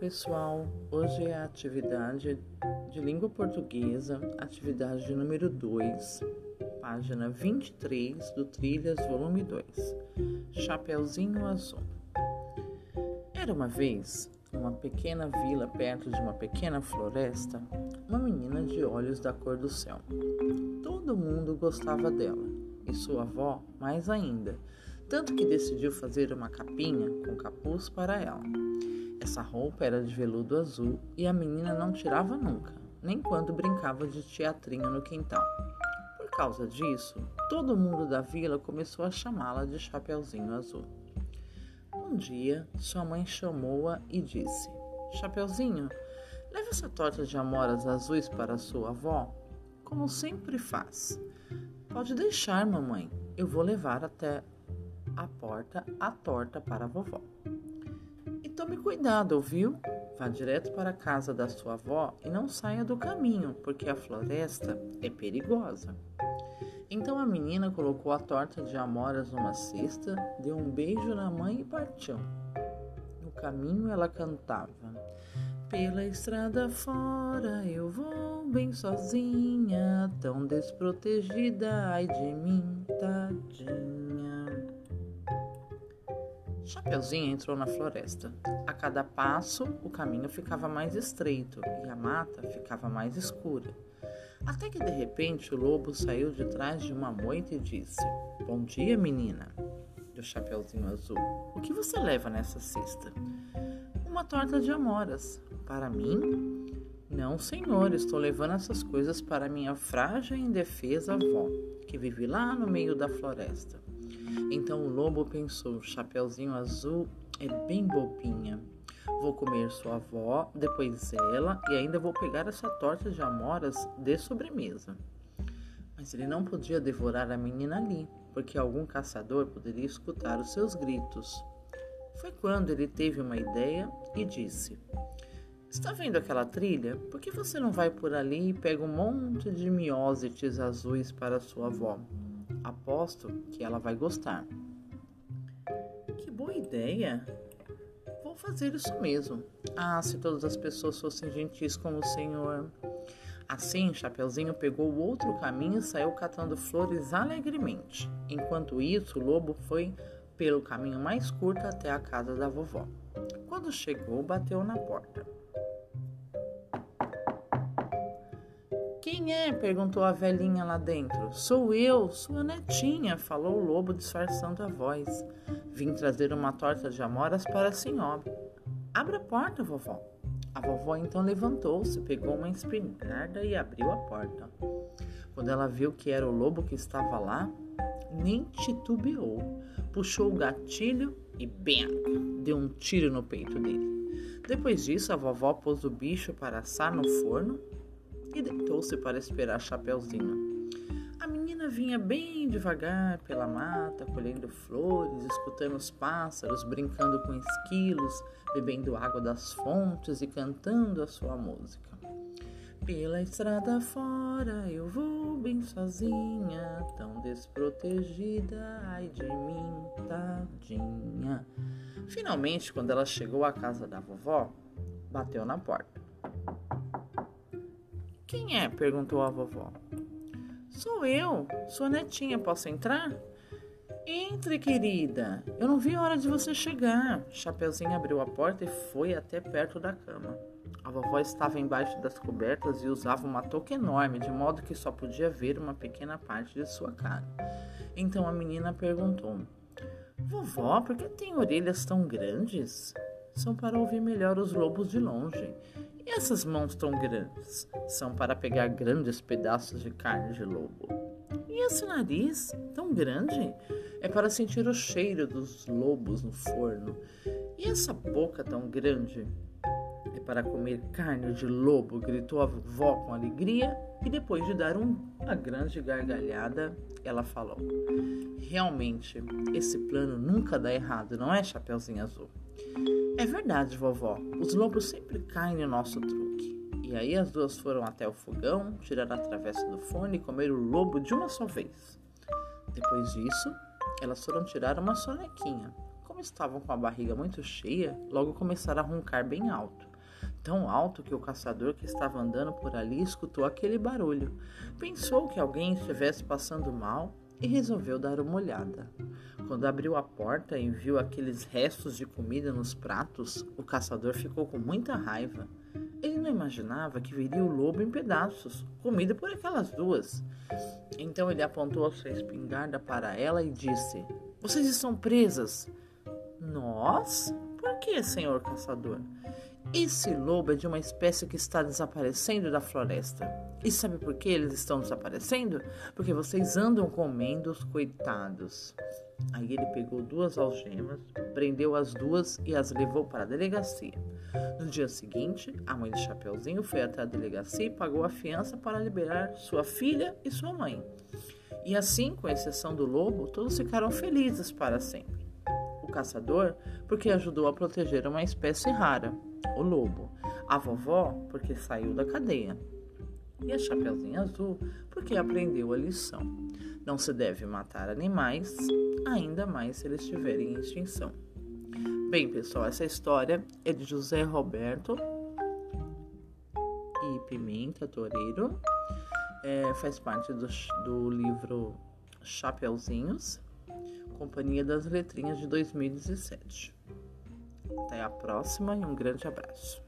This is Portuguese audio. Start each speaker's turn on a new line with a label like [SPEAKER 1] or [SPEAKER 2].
[SPEAKER 1] pessoal, hoje é a atividade de língua portuguesa, atividade de número 2, página 23 do Trilhas, volume 2, Chapeuzinho Azul. Era uma vez, numa pequena vila perto de uma pequena floresta, uma menina de olhos da cor do céu. Todo mundo gostava dela, e sua avó mais ainda, tanto que decidiu fazer uma capinha com capuz para ela. Essa roupa era de veludo azul e a menina não tirava nunca, nem quando brincava de teatrinho no quintal. Por causa disso, todo mundo da vila começou a chamá-la de Chapeuzinho Azul. Um dia, sua mãe chamou-a e disse: Chapeuzinho, leve essa torta de amoras azuis para sua avó, como sempre faz. Pode deixar, mamãe. Eu vou levar até a porta a torta para a vovó. Tome cuidado, ouviu? Vá direto para a casa da sua avó e não saia do caminho, porque a floresta é perigosa. Então a menina colocou a torta de amoras numa cesta, deu um beijo na mãe e partiu. No caminho ela cantava: Pela estrada fora eu vou bem sozinha, tão desprotegida, ai de mim, tadinha. Chapeuzinho entrou na floresta. A cada passo, o caminho ficava mais estreito e a mata ficava mais escura. Até que de repente o lobo saiu de trás de uma moita e disse: Bom dia, menina. Do Chapeuzinho Azul: O que você leva nessa cesta? Uma torta de amoras. Para mim? Não, senhor, estou levando essas coisas para minha frágil e indefesa avó, que vive lá no meio da floresta. Então o lobo pensou: Chapeuzinho Azul é bem bobinha. Vou comer sua avó, depois ela e ainda vou pegar essa torta de amoras de sobremesa. Mas ele não podia devorar a menina ali, porque algum caçador poderia escutar os seus gritos. Foi quando ele teve uma ideia e disse: Está vendo aquela trilha? Por que você não vai por ali e pega um monte de miósites azuis para sua avó? Aposto que ela vai gostar. Que boa ideia! Vou fazer isso mesmo. Ah, se todas as pessoas fossem gentis como o senhor. Assim, Chapeuzinho pegou o outro caminho e saiu catando flores alegremente. Enquanto isso, o lobo foi pelo caminho mais curto até a casa da vovó. Quando chegou, bateu na porta. Quem é? perguntou a velhinha lá dentro. Sou eu, sua netinha, falou o lobo disfarçando a voz. Vim trazer uma torta de amoras para a senhora. Abra a porta, vovó. A vovó então levantou-se, pegou uma espingarda e abriu a porta. Quando ela viu que era o lobo que estava lá, nem titubeou. Puxou o gatilho e, bem, deu um tiro no peito dele. Depois disso, a vovó pôs o bicho para assar no forno e deitou-se para esperar Chapeuzinho. A menina vinha bem devagar pela mata, colhendo flores, escutando os pássaros, brincando com esquilos, bebendo água das fontes e cantando a sua música. Pela estrada fora eu vou bem sozinha, tão desprotegida, ai de mim, tadinha. Finalmente, quando ela chegou à casa da vovó, bateu na porta. Quem é? perguntou a vovó. Sou eu, sua netinha, posso entrar? Entre, querida. Eu não vi a hora de você chegar. Chapeuzinho abriu a porta e foi até perto da cama. A vovó estava embaixo das cobertas e usava uma touca enorme, de modo que só podia ver uma pequena parte de sua cara. Então a menina perguntou: Vovó, por que tem orelhas tão grandes? São para ouvir melhor os lobos de longe. E essas mãos tão grandes são para pegar grandes pedaços de carne de lobo. E esse nariz tão grande é para sentir o cheiro dos lobos no forno. E essa boca tão grande é para comer carne de lobo, gritou a vovó com alegria. E depois de dar uma grande gargalhada, ela falou: Realmente, esse plano nunca dá errado, não é, Chapeuzinho Azul? É verdade, vovó. Os lobos sempre caem no nosso truque. E aí as duas foram até o fogão, tiraram a travessa do fone e comeram o lobo de uma só vez. Depois disso, elas foram tirar uma sonequinha. Como estavam com a barriga muito cheia, logo começaram a roncar bem alto. tão alto que o caçador que estava andando por ali escutou aquele barulho. Pensou que alguém estivesse passando mal e resolveu dar uma olhada. Quando abriu a porta e viu aqueles restos de comida nos pratos, o caçador ficou com muita raiva. Ele não imaginava que viria o lobo em pedaços, comida por aquelas duas. Então ele apontou a sua espingarda para ela e disse: Vocês estão presas. Nós? Por que, senhor caçador? Esse lobo é de uma espécie que está desaparecendo da floresta. E sabe por que eles estão desaparecendo? Porque vocês andam comendo os coitados. Aí ele pegou duas algemas, prendeu as duas e as levou para a delegacia. No dia seguinte, a mãe de Chapeuzinho foi até a delegacia e pagou a fiança para liberar sua filha e sua mãe. E assim, com exceção do lobo, todos ficaram felizes para sempre. O caçador, porque ajudou a proteger uma espécie rara, o lobo. A vovó, porque saiu da cadeia. E a Chapeuzinho Azul, porque aprendeu a lição. Não se deve matar animais, ainda mais se eles estiverem em extinção. Bem, pessoal, essa história é de José Roberto e Pimenta Toreiro. É, faz parte do, do livro Chapeuzinhos, Companhia das Letrinhas de 2017. Até a próxima e um grande abraço.